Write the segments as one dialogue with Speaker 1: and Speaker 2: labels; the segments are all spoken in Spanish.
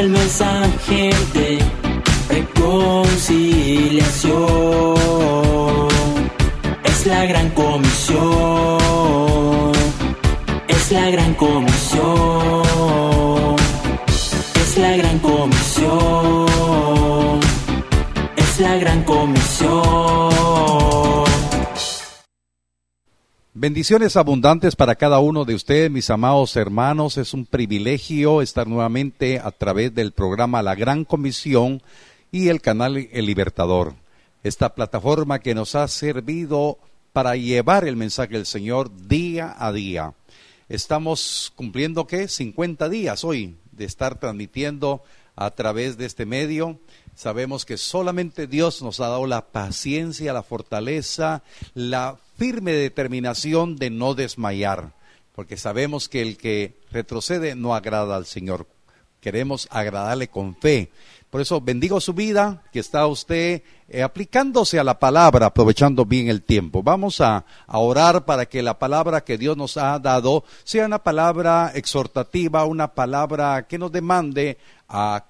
Speaker 1: el mensaje
Speaker 2: Bendiciones abundantes para cada uno de ustedes, mis amados hermanos. Es un privilegio estar nuevamente a través del programa La Gran Comisión y el canal El Libertador. Esta plataforma que nos ha servido para llevar el mensaje del Señor día a día. Estamos cumpliendo, ¿qué? 50 días hoy de estar transmitiendo a través de este medio. Sabemos que solamente Dios nos ha dado la paciencia, la fortaleza, la firme determinación de no desmayar, porque sabemos que el que retrocede no agrada al Señor. Queremos agradarle con fe. Por eso bendigo su vida, que está usted eh, aplicándose a la palabra, aprovechando bien el tiempo. Vamos a, a, orar para que la palabra que Dios nos ha dado sea una palabra exhortativa, una palabra que nos demande a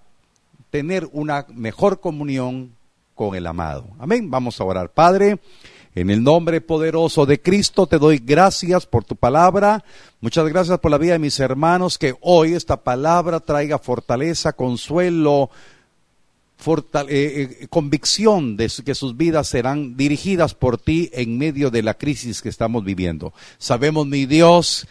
Speaker 2: tener una mejor comunión con el amado. Amén. Vamos a orar. Padre, en el nombre poderoso de Cristo te doy gracias por tu palabra. Muchas gracias por la vida de mis hermanos. Que hoy esta palabra traiga fortaleza, consuelo, fortale eh, convicción de que sus vidas serán dirigidas por ti en medio de la crisis que estamos viviendo. Sabemos, mi Dios,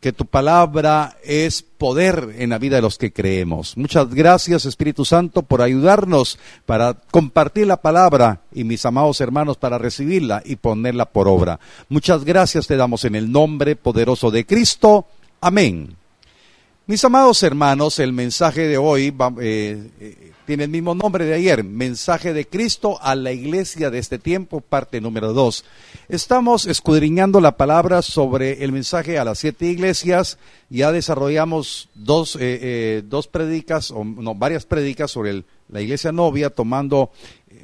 Speaker 2: que tu palabra es poder en la vida de los que creemos. Muchas gracias, Espíritu Santo, por ayudarnos para compartir la palabra y mis amados hermanos para recibirla y ponerla por obra. Muchas gracias te damos en el nombre poderoso de Cristo. Amén. Mis amados hermanos, el mensaje de hoy eh, eh, tiene el mismo nombre de ayer, mensaje de Cristo a la iglesia de este tiempo, parte número dos. Estamos escudriñando la palabra sobre el mensaje a las siete iglesias, ya desarrollamos dos, eh, dos predicas, o no, varias predicas sobre la iglesia novia, tomando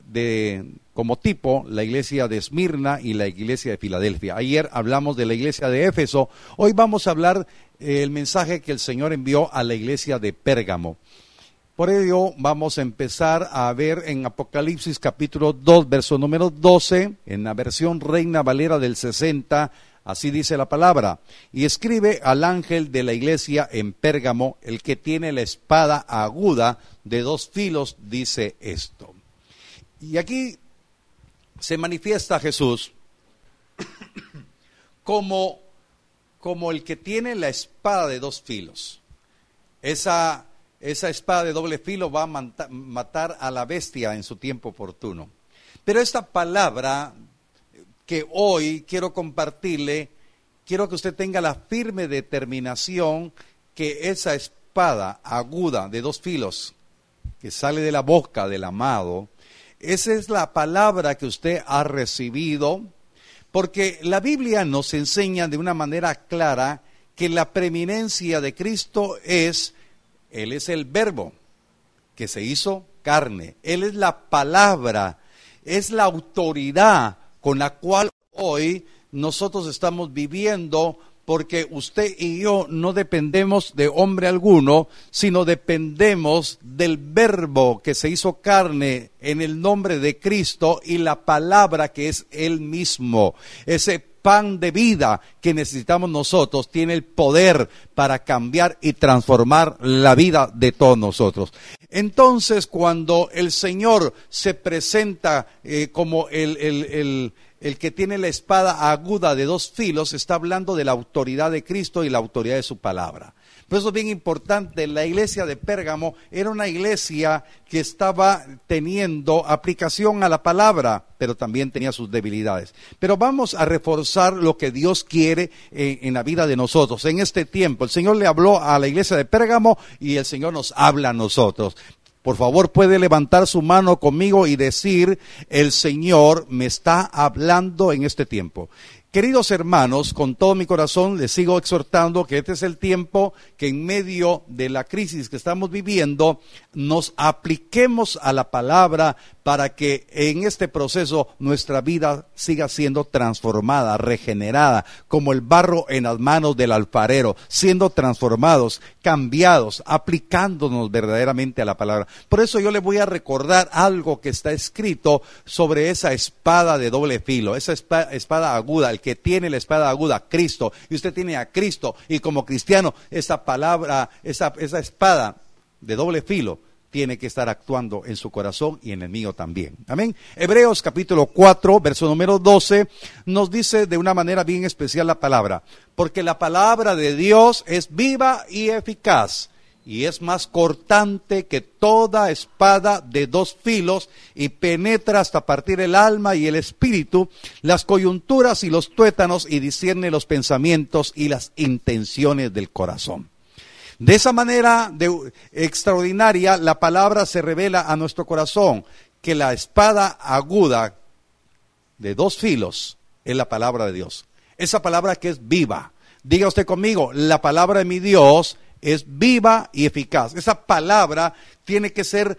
Speaker 2: de, como tipo la iglesia de Esmirna y la iglesia de Filadelfia. Ayer hablamos de la iglesia de Éfeso, hoy vamos a hablar el mensaje que el Señor envió a la iglesia de Pérgamo. Por ello vamos a empezar a ver en Apocalipsis capítulo 2, verso número 12, en la versión Reina Valera del 60, así dice la palabra, y escribe al ángel de la iglesia en Pérgamo, el que tiene la espada aguda de dos filos, dice esto. Y aquí se manifiesta Jesús como como el que tiene la espada de dos filos. Esa, esa espada de doble filo va a matar a la bestia en su tiempo oportuno. Pero esta palabra que hoy quiero compartirle, quiero que usted tenga la firme determinación que esa espada aguda de dos filos que sale de la boca del amado, esa es la palabra que usted ha recibido porque la Biblia nos enseña de una manera clara que la preeminencia de Cristo es, Él es el verbo que se hizo carne, Él es la palabra, es la autoridad con la cual hoy nosotros estamos viviendo porque usted y yo no dependemos de hombre alguno, sino dependemos del verbo que se hizo carne en el nombre de Cristo y la palabra que es Él mismo. Ese pan de vida que necesitamos nosotros tiene el poder para cambiar y transformar la vida de todos nosotros. Entonces, cuando el Señor se presenta eh, como el, el, el el que tiene la espada aguda de dos filos está hablando de la autoridad de Cristo y la autoridad de su palabra. Por eso es bien importante, la iglesia de Pérgamo era una iglesia que estaba teniendo aplicación a la palabra, pero también tenía sus debilidades. Pero vamos a reforzar lo que Dios quiere en, en la vida de nosotros. En este tiempo, el Señor le habló a la iglesia de Pérgamo y el Señor nos habla a nosotros. Por favor, puede levantar su mano conmigo y decir, el Señor me está hablando en este tiempo. Queridos hermanos, con todo mi corazón les sigo exhortando que este es el tiempo que en medio de la crisis que estamos viviendo nos apliquemos a la palabra para que en este proceso nuestra vida siga siendo transformada, regenerada, como el barro en las manos del alfarero, siendo transformados, cambiados, aplicándonos verdaderamente a la palabra. Por eso yo le voy a recordar algo que está escrito sobre esa espada de doble filo, esa espada, aguda, el que tiene la espada aguda, Cristo, y usted tiene a Cristo, y como cristiano, esa palabra, esa, esa espada de doble filo, tiene que estar actuando en su corazón y en el mío también. Amén. Hebreos capítulo 4, verso número 12, nos dice de una manera bien especial la palabra, porque la palabra de Dios es viva y eficaz y es más cortante que toda espada de dos filos y penetra hasta partir el alma y el espíritu, las coyunturas y los tuétanos y discierne los pensamientos y las intenciones del corazón. De esa manera de, extraordinaria, la palabra se revela a nuestro corazón, que la espada aguda de dos filos es la palabra de Dios. Esa palabra que es viva. Diga usted conmigo, la palabra de mi Dios es viva y eficaz. Esa palabra tiene que ser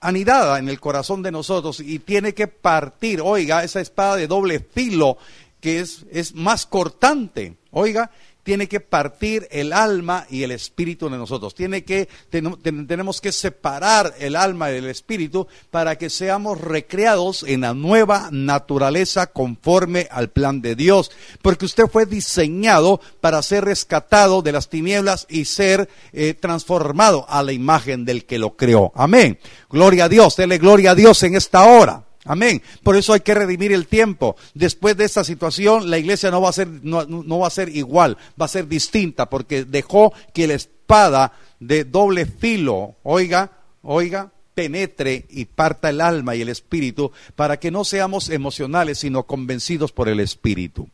Speaker 2: anidada en el corazón de nosotros y tiene que partir, oiga, esa espada de doble filo que es, es más cortante, oiga, tiene que partir el alma y el espíritu de nosotros. Tiene que, tenemos que separar el alma y el espíritu para que seamos recreados en la nueva naturaleza conforme al plan de Dios. Porque usted fue diseñado para ser rescatado de las tinieblas y ser eh, transformado a la imagen del que lo creó. Amén. Gloria a Dios. Dele gloria a Dios en esta hora. Amén. Por eso hay que redimir el tiempo. Después de esta situación, la iglesia no va a ser, no, va a ser igual, va a ser distinta, porque dejó que la espada de doble filo, oiga, oiga, penetre y parta el alma y el espíritu, para que no seamos emocionales, sino convencidos por el espíritu.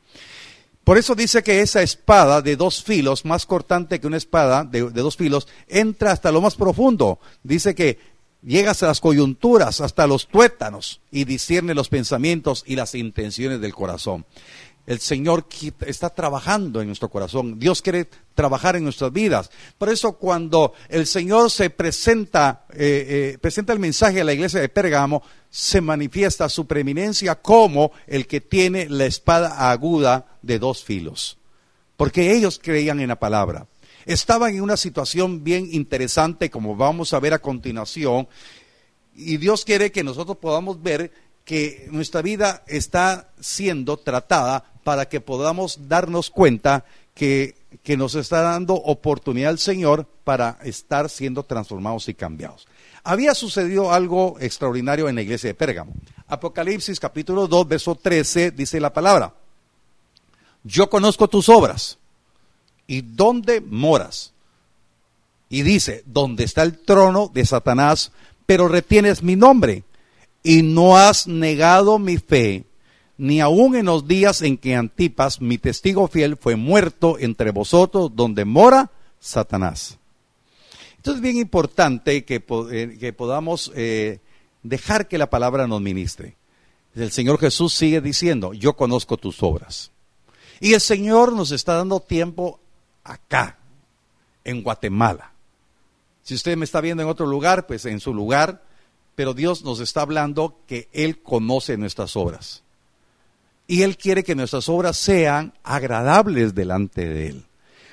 Speaker 2: Por eso dice que esa espada de dos filos, más cortante que una espada de, de, dos filos, entra hasta lo más profundo. Dice que llega hasta las coyunturas, hasta los tuétanos y discierne los pensamientos y las intenciones del corazón. El Señor está trabajando en nuestro corazón. Dios quiere trabajar en nuestras vidas. Por eso cuando el Señor se presenta, eh, eh, presenta el mensaje a la iglesia de Pérgamo, se manifiesta su preeminencia como el que tiene la espada aguda de dos filos. Porque ellos creían en la palabra estaban en una situación bien interesante, como vamos a ver a continuación, y Dios quiere que nosotros podamos ver que nuestra vida está siendo tratada para que podamos darnos cuenta que, que nos está dando oportunidad el Señor para estar siendo transformados y cambiados. Había sucedido algo extraordinario en la iglesia de Pérgamo. Apocalipsis capítulo 2, verso 13 dice la palabra, yo conozco tus obras ¿Y dónde moras? Y dice, ¿dónde está el trono de Satanás? Pero retienes mi nombre y no has negado mi fe, ni aun en los días en que Antipas, mi testigo fiel, fue muerto entre vosotros, donde mora Satanás. Entonces es bien importante que, eh, podamos eh, dejar que la palabra nos ministre. El Señor Jesús sigue diciendo, yo conozco tus obras. Y el Señor nos está dando tiempo acá, en Guatemala. Si usted me está viendo en otro lugar, pues en su lugar, pero Dios nos está hablando que Él conoce nuestras obras. Y Él quiere que nuestras obras sean agradables delante de Él.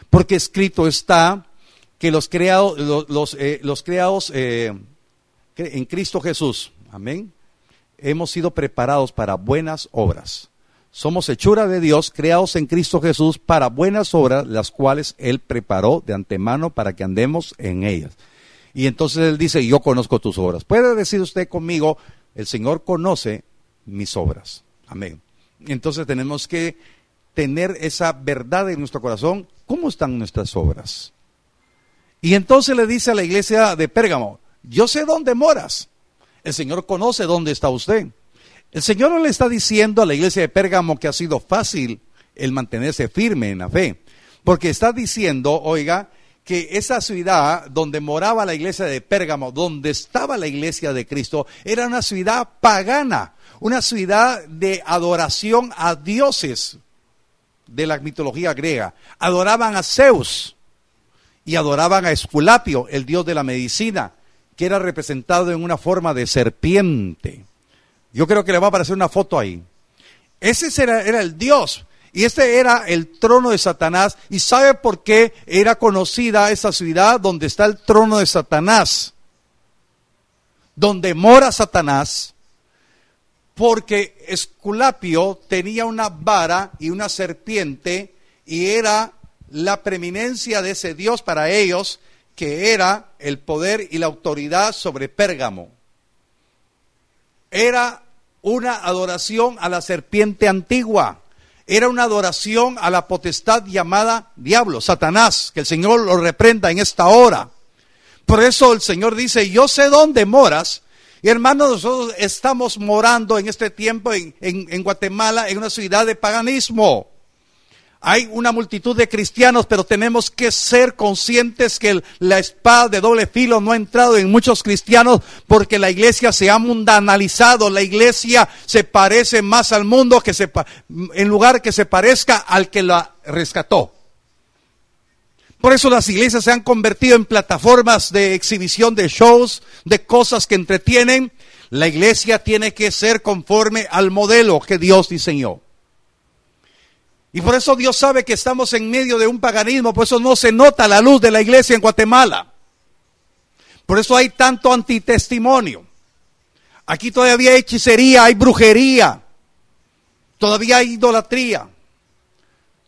Speaker 2: Porque escrito está que los creados, los, eh, creados eh, en Cristo Jesús, amén, hemos sido preparados para buenas obras somos hechura de Dios, creados en Cristo Jesús para buenas obras, las cuales Él preparó de antemano para que andemos en ellas. Y entonces Él dice, yo conozco tus obras. Puede decir usted conmigo, el Señor conoce mis obras. Amén. Entonces tenemos que tener esa verdad en nuestro corazón. ¿Cómo están nuestras obras? Y entonces le dice a la iglesia de Pérgamo, yo sé dónde moras. El Señor conoce dónde está usted. El Señor no le está diciendo a la iglesia de Pérgamo que ha sido fácil el mantenerse firme en la fe, porque está diciendo, oiga, que esa ciudad donde moraba la iglesia de Pérgamo, donde estaba la iglesia de Cristo, era una ciudad pagana, una ciudad de adoración a dioses de la mitología griega. Adoraban a Zeus y adoraban a Esculapio, el dios de la medicina, que era representado en una forma de serpiente. Yo creo que le va a aparecer una foto ahí. Ese era, el Dios. Y este era el trono de Satanás. ¿Y sabe por qué era conocida esa ciudad donde está el trono de Satanás? Donde mora Satanás. Porque Esculapio tenía una vara y una serpiente y era la preeminencia de ese Dios para ellos, que era el poder y la autoridad sobre Pérgamo. Era una adoración a la serpiente antigua. Era una adoración a la potestad llamada diablo, Satanás, que el Señor lo reprenda en esta hora. Por eso el Señor dice, yo sé dónde moras. Y hermanos, nosotros estamos morando en este tiempo en, en Guatemala, en una ciudad de paganismo. Hay una multitud de cristianos, pero tenemos que ser conscientes que la espada de doble filo no ha entrado en muchos cristianos porque la iglesia se ha mundanalizado. La iglesia se parece más al mundo que se, en lugar que se parezca al que la rescató. Por eso las iglesias se han convertido en plataformas de exhibición de shows, de cosas que entretienen. La iglesia tiene que ser conforme al modelo que Dios diseñó. Y por eso Dios sabe que estamos en medio de un paganismo, por eso no se nota la luz de la iglesia en Guatemala. Por eso hay tanto antitestimonio. Aquí todavía hay hechicería, hay brujería, todavía hay idolatría,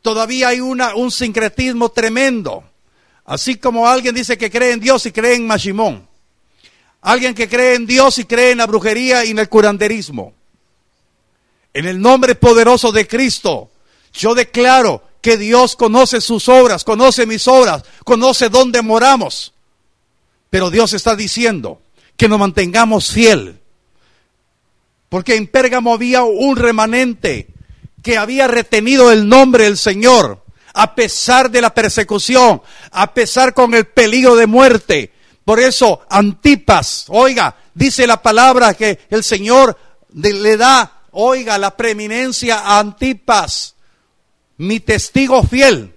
Speaker 2: todavía hay una, un sincretismo tremendo. Así como alguien dice que cree en Dios y cree en Mashimón. Alguien que cree en Dios y cree en la brujería y en el curanderismo. En el nombre poderoso de Cristo, yo declaro que Dios conoce sus obras, conoce mis obras, conoce dónde moramos. Pero Dios está diciendo que nos mantengamos fiel. Porque en Pérgamo había un remanente que había retenido el nombre del Señor, a pesar de la persecución, a pesar con el peligro de muerte. Por eso, Antipas, oiga, dice la palabra que el Señor le da, oiga, la preeminencia a Antipas mi testigo fiel,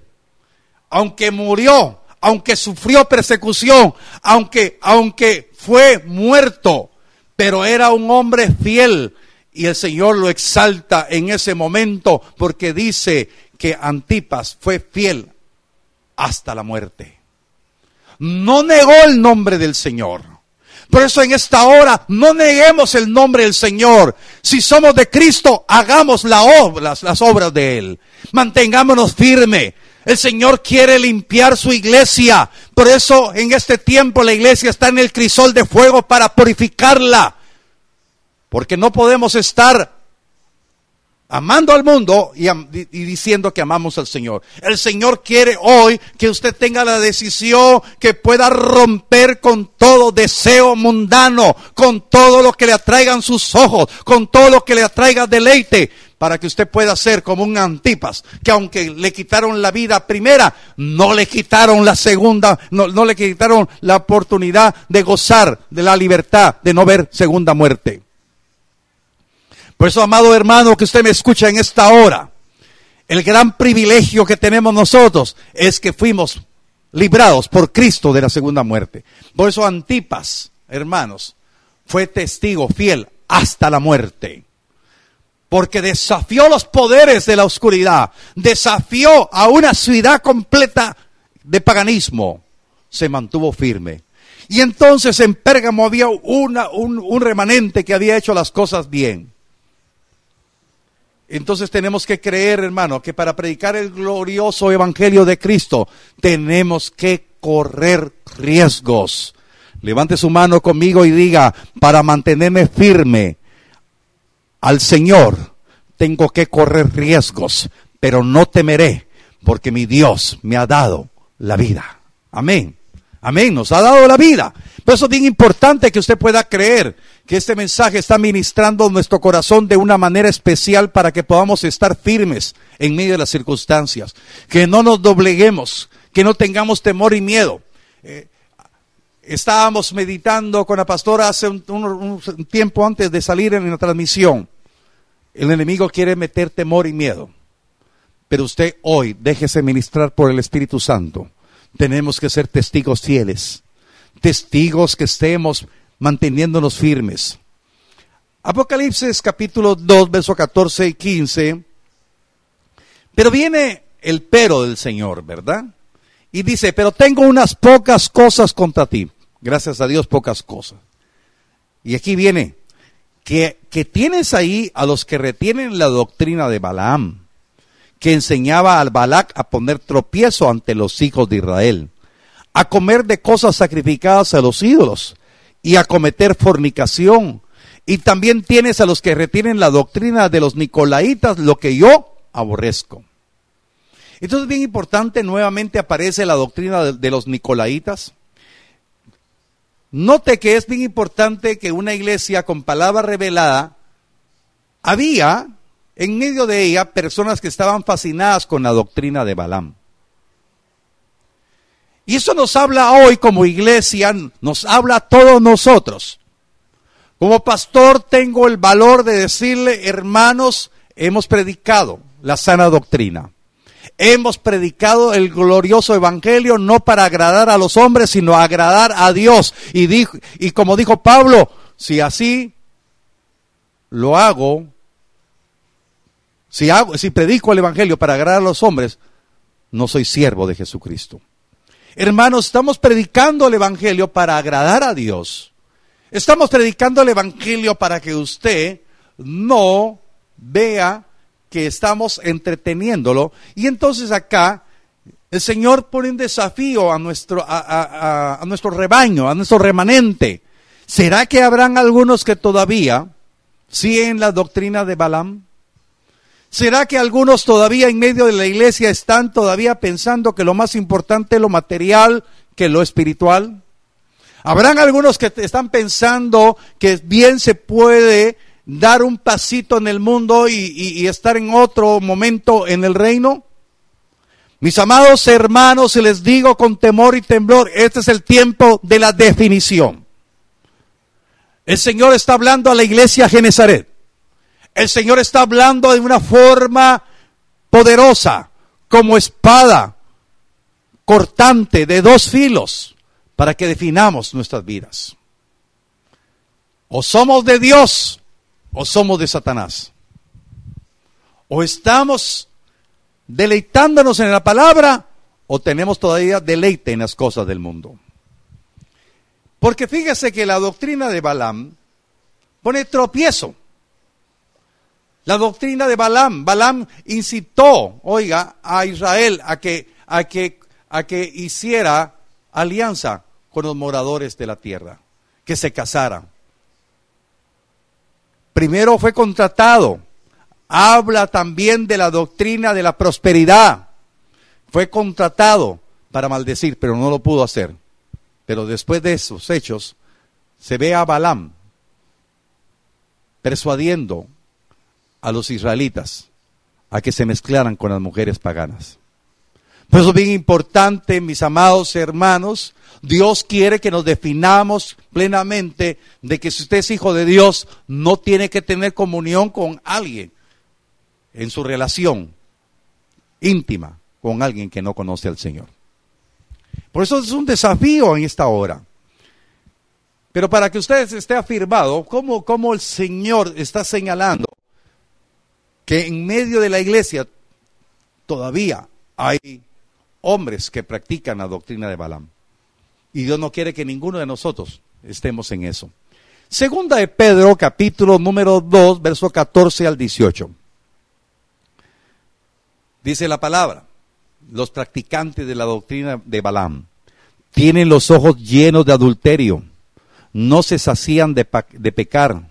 Speaker 2: aunque murió, aunque sufrió persecución, aunque, aunque fue muerto, pero era un hombre fiel. Y el Señor lo exalta en ese momento porque dice que Antipas fue fiel hasta la muerte. No negó el nombre del Señor. Por eso en esta hora no neguemos el nombre del Señor. Si somos de Cristo, hagamos la obra, las obras de Él. Mantengámonos firme. El Señor quiere limpiar su iglesia. Por eso en este tiempo la iglesia está en el crisol de fuego para purificarla. Porque no podemos estar amando al mundo y, diciendo que amamos al Señor. El Señor quiere hoy que usted tenga la decisión que pueda romper con todo deseo mundano, con todo lo que le atraigan sus ojos, con todo lo que le atraiga deleite, para que usted pueda ser como un antipas, que aunque le quitaron la vida primera, no le quitaron la segunda, no, le quitaron la oportunidad de gozar de la libertad, de no ver segunda muerte. Por eso, amado hermano, que usted me escucha en esta hora, el gran privilegio que tenemos nosotros es que fuimos librados por Cristo de la segunda muerte. Por eso Antipas, hermanos, fue testigo fiel hasta la muerte. Porque desafió los poderes de la oscuridad, desafió a una ciudad completa de paganismo, se mantuvo firme. Y entonces en Pérgamo había una, un, un remanente que había hecho las cosas bien. Entonces tenemos que creer, hermano, que para predicar el glorioso evangelio de Cristo tenemos que correr riesgos. Levante su mano conmigo y diga, para mantenerme firme al Señor, tengo que correr riesgos, pero no temeré, porque mi Dios me ha dado la vida. Amén. Amén, nos ha dado la vida. Por eso es bien importante que usted pueda creer que este mensaje está ministrando nuestro corazón de una manera especial para que podamos estar firmes en medio de las circunstancias. Que no nos dobleguemos, que no tengamos temor y miedo. Eh, estábamos meditando con la pastora hace un, un tiempo antes de salir en la transmisión. El enemigo quiere meter temor y miedo. Pero usted hoy déjese ministrar por el Espíritu Santo tenemos que ser testigos fieles. testigos que estemos manteniéndonos firmes. Apocalipsis capítulo 2, verso 14 y 15. Pero viene el pero del Señor, ¿verdad? Y dice, pero tengo unas pocas cosas contra ti. Gracias a Dios, pocas cosas. Y aquí viene, que, que tienes ahí a los que retienen la doctrina de Balaam, que enseñaba al Balac a poner tropiezo ante los hijos de Israel, a comer de cosas sacrificadas a los ídolos y a cometer fornicación. Y también tienes a los que retienen la doctrina de los nicolaitas, lo que yo aborrezco. Entonces, bien importante, nuevamente aparece la doctrina de, de los nicolaitas. Note que es bien importante que una iglesia con palabra revelada había en medio de ella personas que estaban fascinadas con la doctrina de Balaam. Y eso nos habla hoy como iglesia, nos habla a todos nosotros. Como pastor tengo el valor de decirle, hermanos, hemos predicado la sana doctrina. Hemos predicado el glorioso evangelio no para agradar a los hombres, sino agradar a Dios. Y, dijo, y como dijo Pablo, si así lo hago, si, hago, si predico el evangelio para agradar a los hombres, no soy siervo de Jesucristo. Hermanos, estamos predicando el evangelio para agradar a Dios. Estamos predicando el evangelio para que usted no vea que estamos entreteniéndolo. Y entonces acá el Señor pone un desafío a nuestro, a, a, a, nuestro rebaño, a nuestro remanente. ¿Será que habrán algunos que todavía siguen la doctrina de Balaam? ¿Será que algunos todavía en medio de la iglesia están todavía pensando que lo más importante es lo material que lo espiritual? ¿Habrán algunos que están pensando que bien se puede dar un pasito en el mundo y, estar en otro momento en el reino? Mis amados hermanos, se les digo con temor y temblor, este es el tiempo de la definición. El Señor está hablando a la iglesia Genezaret. El Señor está hablando de una forma poderosa, como espada cortante de dos filos, para que definamos nuestras vidas. O somos de Dios o somos de Satanás. O estamos deleitándonos en la palabra o tenemos todavía deleite en las cosas del mundo. Porque fíjese que la doctrina de Balaam pone tropiezo. La doctrina de Balaam, Balaam incitó, oiga, a Israel a que, a que, a que hiciera alianza con los moradores de la tierra, que se casaran primero fue contratado. Habla también de la doctrina de la prosperidad. Fue contratado para maldecir, pero no lo pudo hacer. Pero después de esos hechos, se ve a Balaam persuadiendo a los israelitas a que se mezclaran con las mujeres paganas. Por eso es bien importante, mis amados hermanos, Dios quiere que nos definamos plenamente de que si usted es hijo de Dios, no tiene que tener comunión con alguien en su relación íntima con alguien que no conoce al Señor. Por eso es un desafío en esta hora. Pero para que usted esté afirmado, ¿cómo, cómo el Señor está señalando que en medio de la iglesia todavía hay hombres que practican la doctrina de Balaam? Y Dios no quiere que ninguno de nosotros estemos en eso. Segunda de Pedro, capítulo número 2, verso 14 al 18. Dice la palabra, los practicantes de la doctrina de Balaam tienen los ojos llenos de adulterio, no se sacían de, de pecar,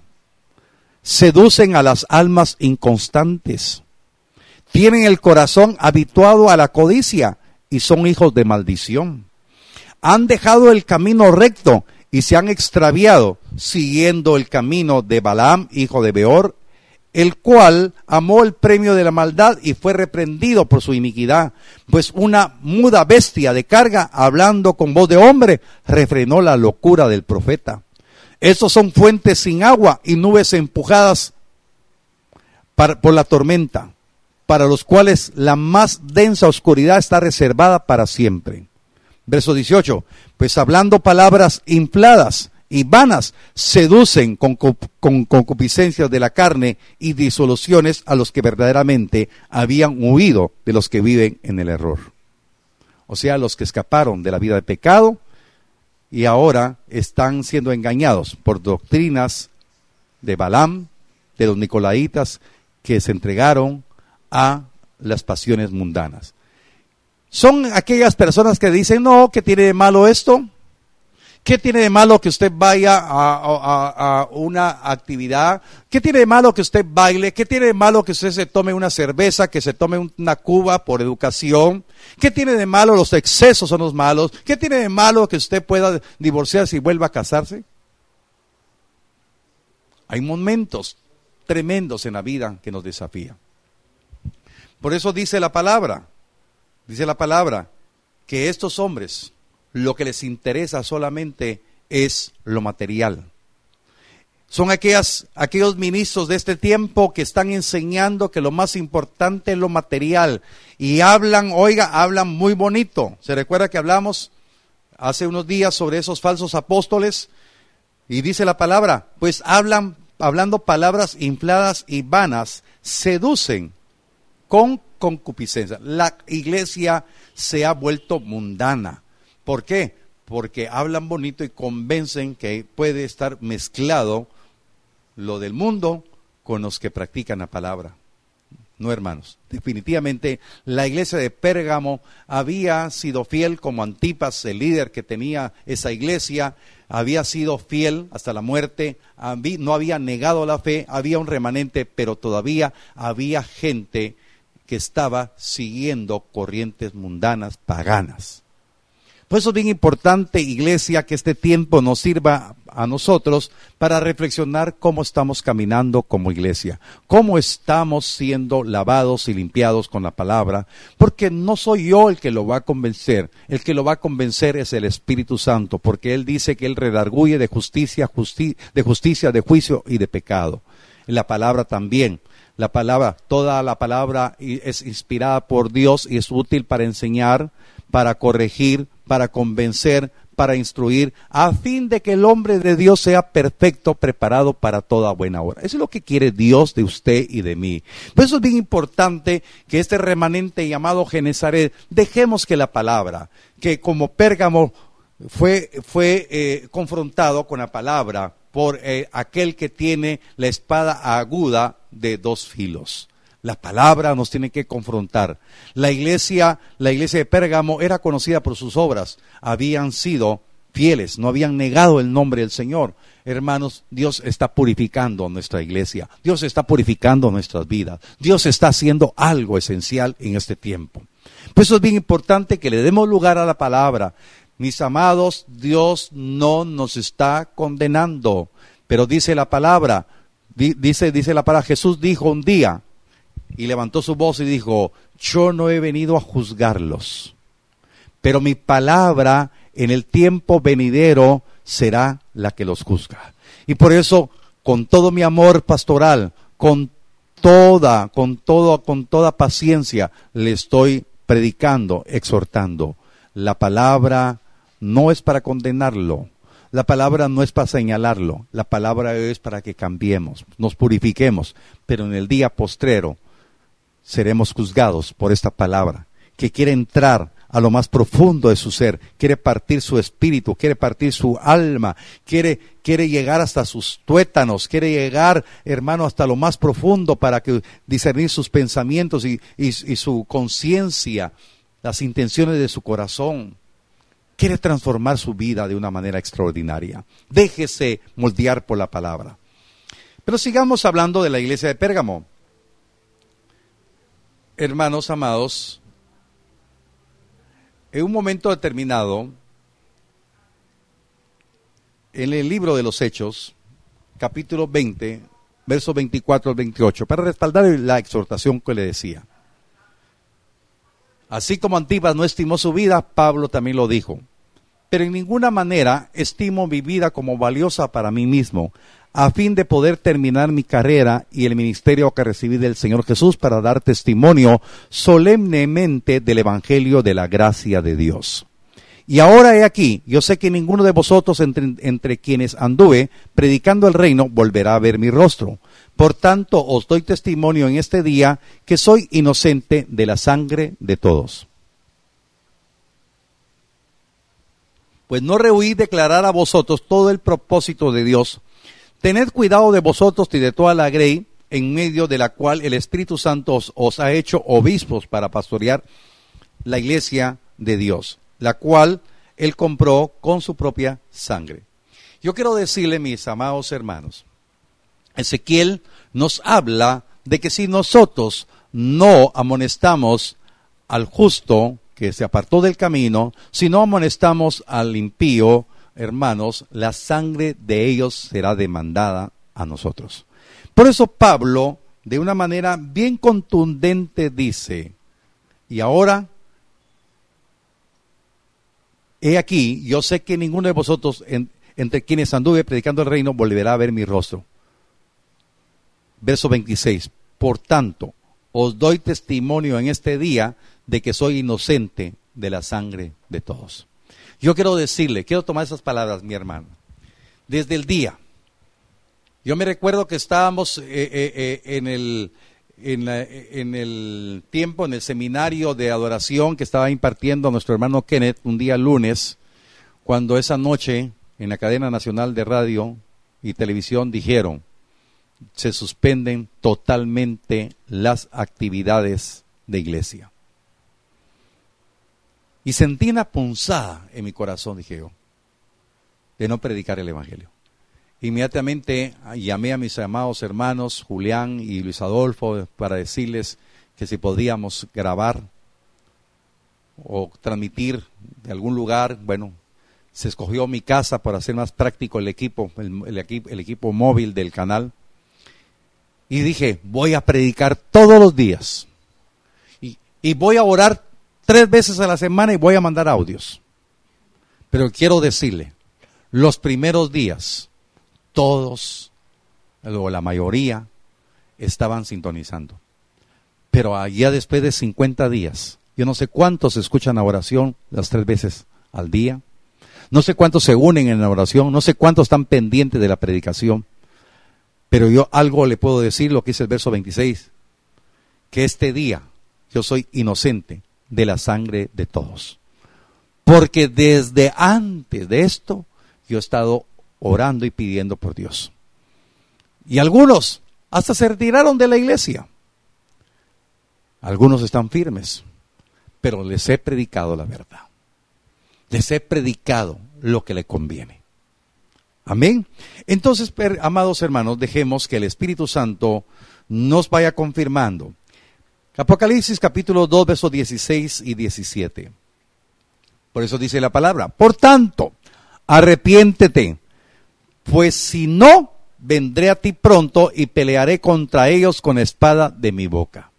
Speaker 2: seducen a las almas inconstantes, tienen el corazón habituado a la codicia y son hijos de maldición. Han dejado el camino recto y se han extraviado siguiendo el camino de Balaam, hijo de Beor, el cual amó el premio de la maldad y fue reprendido por su iniquidad, pues una muda bestia de carga, hablando con voz de hombre, refrenó la locura del profeta. Estos son fuentes sin agua y nubes empujadas por la tormenta, para los cuales la más densa oscuridad está reservada para siempre. Verso 18, pues hablando palabras infladas y vanas, seducen con, con concupiscencias de la carne y disoluciones a los que verdaderamente habían huido de los que viven en el error. O sea, los que escaparon de la vida de pecado y ahora están siendo engañados por doctrinas de Balaam, de los Nicolaitas, que se entregaron a las pasiones mundanas. Son aquellas personas que dicen, no, ¿qué tiene malo esto? ¿Qué tiene de malo que usted vaya a, una actividad? ¿Qué tiene de malo que usted baile? ¿Qué tiene de malo que usted se tome una cerveza, que se tome una cuba por educación? ¿Qué tiene de malo los excesos son los malos? ¿Qué tiene de malo que usted pueda divorciarse y vuelva a casarse? Hay momentos tremendos en la vida que nos desafían. Por eso dice la palabra, dice la palabra, que estos hombres lo que les interesa solamente es lo material. Son aquellas, aquellos ministros de este tiempo que están enseñando que lo más importante es lo material. Y hablan, oiga, hablan muy bonito. ¿Se recuerda que hablamos hace unos días sobre esos falsos apóstoles? Y dice la palabra, pues hablan, hablando palabras infladas y vanas, seducen con concupiscencia. La iglesia se ha vuelto mundana. ¿Por qué? Porque hablan bonito y convencen que puede estar mezclado lo del mundo con los que practican la palabra. No, hermanos. Definitivamente la iglesia de Pérgamo había sido fiel como Antipas, el líder que tenía esa iglesia, había sido fiel hasta la muerte, no había negado la fe, había un remanente, pero todavía había gente que estaba siguiendo corrientes mundanas, paganas. Por eso es bien importante, iglesia, que este tiempo nos sirva a nosotros para reflexionar cómo estamos caminando como iglesia, cómo estamos siendo lavados y limpiados con la palabra, porque no soy yo el que lo va a convencer, el que lo va a convencer es el Espíritu Santo, porque Él dice que Él redarguye de justicia, de justicia, de juicio y de pecado. La palabra también la palabra, toda la palabra es inspirada por Dios y es útil para enseñar, para corregir, para convencer, para instruir, a fin de que el hombre de Dios sea perfecto, preparado para toda buena obra. Eso es lo que quiere Dios de usted y de mí. Por eso es bien importante que este remanente llamado Genezaret, dejemos que la palabra, que como Pérgamo fue, fue eh, confrontado con la palabra por eh, aquel que tiene la espada aguda de dos filos. La palabra nos tiene que confrontar. La iglesia, la iglesia de Pérgamo era conocida por sus obras. Habían sido fieles, no habían negado el nombre del Señor. Hermanos, Dios está purificando nuestra iglesia. Dios está purificando nuestras vidas. Dios está haciendo algo esencial en este tiempo. Por eso es bien importante que le demos lugar a la palabra. Mis amados, Dios no nos está condenando, pero dice la palabra, dice, dice la palabra, Jesús dijo un día, y levantó su voz y dijo, yo no he venido a juzgarlos, pero mi palabra en el tiempo venidero será la que los juzga. Y por eso, con todo mi amor pastoral, con toda, con todo, con toda paciencia, le estoy predicando, exhortando. La palabra no es para condenarlo, la palabra no es para señalarlo, la palabra es para que cambiemos, nos purifiquemos, pero en el día postrero seremos juzgados por esta palabra, que quiere entrar a lo más profundo de su ser, quiere partir su espíritu, quiere partir su alma, quiere, quiere llegar hasta sus tuétanos, quiere llegar, hermano, hasta lo más profundo para que discernir sus pensamientos y, y su conciencia, las intenciones de su corazón. Quiere transformar su vida de una manera extraordinaria. Déjese moldear por la palabra. Pero sigamos hablando de la iglesia de Pérgamo hermanos amados, en un momento determinado, en el libro de los Hechos, capítulo 20, versos 24 al 28, para respaldar la exhortación que le decía. Así como Antipas no estimó su vida, Pablo también lo dijo. Pero en ninguna manera estimo mi vida como valiosa para mí mismo, a fin de poder terminar mi carrera y el ministerio que recibí del Señor Jesús para dar testimonio solemnemente del Evangelio de la gracia de Dios. Y ahora he aquí, yo sé que ninguno de vosotros entre, quienes anduve predicando el reino volverá a ver mi rostro. Por tanto, os doy testimonio en este día que soy inocente de la sangre de todos. Pues no rehuí declarar a vosotros todo el propósito de Dios. Tened cuidado de vosotros y de toda la grey en medio de la cual el Espíritu Santo os, os ha hecho obispos para pastorear la iglesia de Dios, la cual él compró con su propia sangre. Yo quiero decirle, mis amados hermanos, Ezequiel nos habla de que si nosotros no amonestamos al justo que se apartó del camino, si no amonestamos al impío, hermanos, la sangre de ellos será demandada a nosotros. Por eso Pablo, de una manera bien contundente, dice, y ahora He aquí, yo sé que ninguno de vosotros, entre quienes anduve predicando el reino, volverá a ver mi rostro. Verso 26. Por tanto, os doy testimonio en este día de que soy inocente de la sangre de todos. Yo quiero decirle, quiero tomar esas palabras, mi hermano. Desde el día, yo me recuerdo que estábamos eh, eh, eh, en el en, el tiempo, en el seminario de adoración que estaba impartiendo nuestro hermano Kenneth un día lunes, cuando esa noche en la cadena nacional de radio y televisión dijeron, se suspenden totalmente las actividades de iglesia. Y sentí una punzada en mi corazón, dije yo, de no predicar el Evangelio. Inmediatamente llamé a mis amados hermanos Julián y Luis Adolfo para decirles que si podíamos grabar o transmitir de algún lugar, bueno, se escogió mi casa para hacer más práctico el equipo, el, equipo, el equipo móvil del canal. Y dije, voy a predicar todos los días. Y, y voy a orar tres veces a la semana y voy a mandar audios. Pero quiero decirle, los primeros días todos, o la mayoría, estaban sintonizando. Pero allá después de 50 días, yo no sé cuántos escuchan la oración las tres veces al día, no sé cuántos se unen en la oración, no sé cuántos están pendientes de la predicación, pero yo algo le puedo decir, lo que dice el verso 26, que este día yo soy inocente de la sangre de todos. Porque desde antes de esto yo he estado orando y pidiendo por Dios. Y algunos hasta se retiraron de la iglesia. Algunos están firmes, pero les he predicado la verdad. Les he predicado lo que le conviene. Amén. Entonces, amados hermanos, dejemos que el Espíritu Santo nos vaya confirmando. Apocalipsis capítulo 2, versos 16 y 17. Por eso dice la palabra. Por tanto, arrepiéntete pues si no, vendré a ti pronto y pelearé contra ellos con espada de mi boca.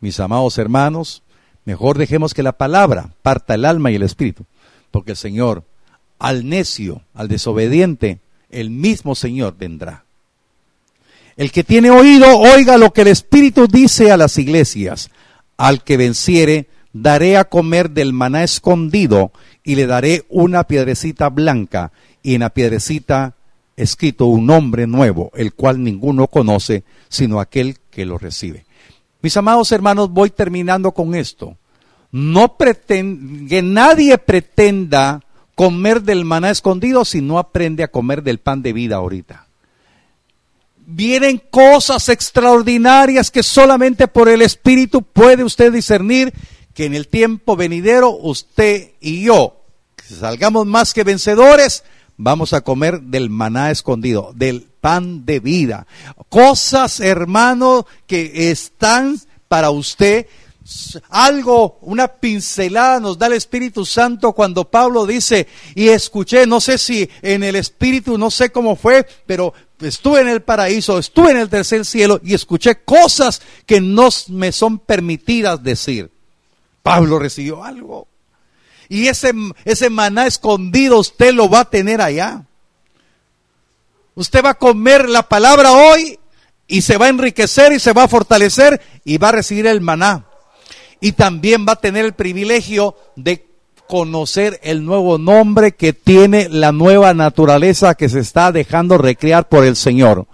Speaker 2: Mis amados hermanos, mejor dejemos que la palabra parta el alma y el espíritu, porque el Señor, al necio, al desobediente, el mismo Señor vendrá. El que tiene oído, oiga lo que el Espíritu dice a las iglesias. Al que venciere, daré a comer del maná escondido y le daré una piedrecita blanca y en la piedrecita escrito un nombre nuevo, el cual ninguno conoce, sino aquel que lo recibe. Mis amados hermanos, voy terminando con esto. No pretende, que nadie pretenda comer del maná escondido si no aprende a comer del pan de vida ahorita. Vienen cosas extraordinarias que solamente por el Espíritu puede usted discernir que en el tiempo venidero usted y yo salgamos más que vencedores vamos a comer del maná escondido, del pan de vida. Cosas, hermano, que están para usted. Algo, una pincelada nos da el Espíritu Santo cuando Pablo dice, y escuché, no sé si en el Espíritu, no sé cómo fue, pero estuve en el paraíso, estuve en el tercer cielo y escuché cosas que no me son permitidas decir. Pablo recibió algo. Y ese, ese maná escondido usted lo va a tener allá. Usted va a comer la palabra hoy y se va a enriquecer y se va a fortalecer y va a recibir el maná. Y también va a tener el privilegio de conocer el nuevo nombre que tiene la nueva naturaleza que se está dejando recrear por el Señor.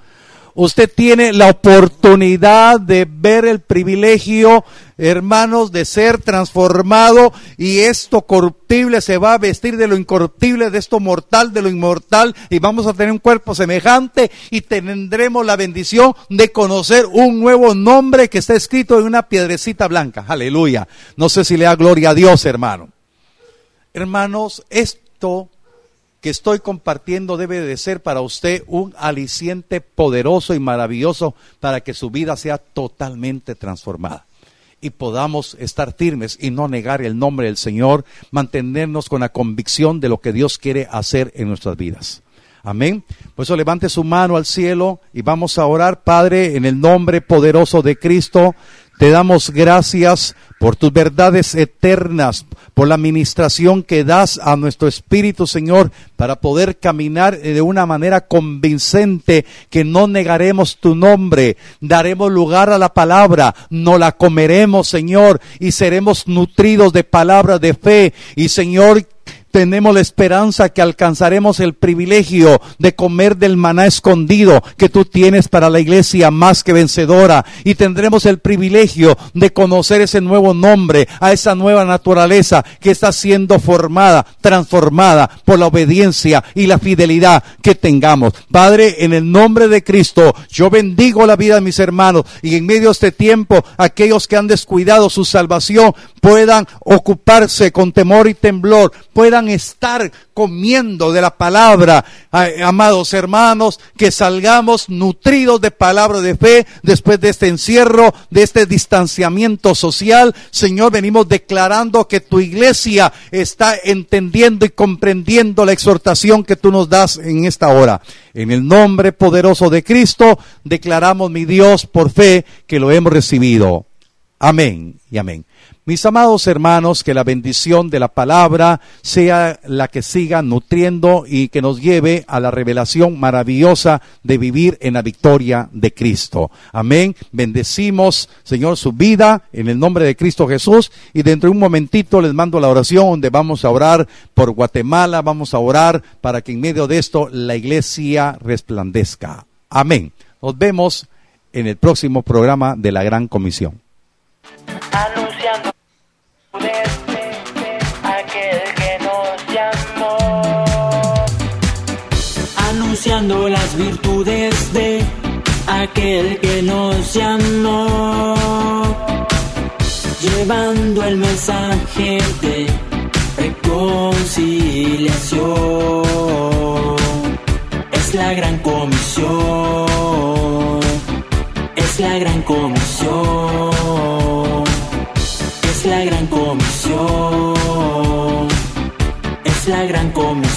Speaker 2: Usted tiene la oportunidad de ver el privilegio, hermanos, de ser transformado y esto corruptible se va a vestir de lo incorruptible, de esto mortal, de lo inmortal y vamos a tener un cuerpo semejante y tendremos la bendición de conocer un nuevo nombre que está escrito en una piedrecita blanca. Aleluya. No sé si le da gloria a Dios, hermano. Hermanos, esto que estoy compartiendo debe de ser para usted un aliciente poderoso y maravilloso para que su vida sea totalmente transformada y podamos estar firmes y no negar el nombre del Señor, mantenernos con la convicción de lo que Dios quiere hacer en nuestras vidas. Amén. Por eso levante su mano al cielo y vamos a orar, Padre, en el nombre poderoso de Cristo. Te damos gracias por tus verdades eternas, por la administración que das a nuestro espíritu, Señor, para poder caminar de una manera convincente que no negaremos tu nombre, daremos lugar a la palabra, no la comeremos, Señor, y seremos nutridos de palabras de fe. Y, Señor, tenemos la esperanza que alcanzaremos el privilegio de comer del maná escondido que tú tienes para la iglesia más que vencedora y tendremos el privilegio de conocer ese nuevo nombre, a esa nueva naturaleza que está siendo formada, transformada por la obediencia y la fidelidad que tengamos. Padre, en el nombre de Cristo, yo bendigo la vida de mis hermanos y en medio de este tiempo, aquellos que han descuidado su salvación puedan ocuparse con temor y temblor, puedan estar comiendo de la palabra, amados hermanos, que salgamos nutridos de palabra de fe después de este encierro, de este distanciamiento social. Señor, venimos declarando que tu iglesia está entendiendo y comprendiendo la exhortación que tú nos das en esta hora. En el nombre poderoso de Cristo, declaramos, mi Dios, por fe, que lo hemos recibido. Amén y amén. Mis amados hermanos, que la bendición de la palabra sea la que siga nutriendo y que nos lleve a la revelación maravillosa de vivir en la victoria de Cristo. Amén. Bendecimos, Señor, su vida en el nombre de Cristo Jesús y dentro de un momentito les mando la oración donde vamos a orar por Guatemala, vamos a orar para que en medio de esto la iglesia resplandezca. Amén. Nos vemos en el próximo programa de la Gran Comisión.
Speaker 3: Aquel que nos llamó.
Speaker 1: anunciando las virtudes de aquel que nos llamó, llevando el mensaje de reconciliación. Es la gran comisión, es la gran comisión, es la gran comisión.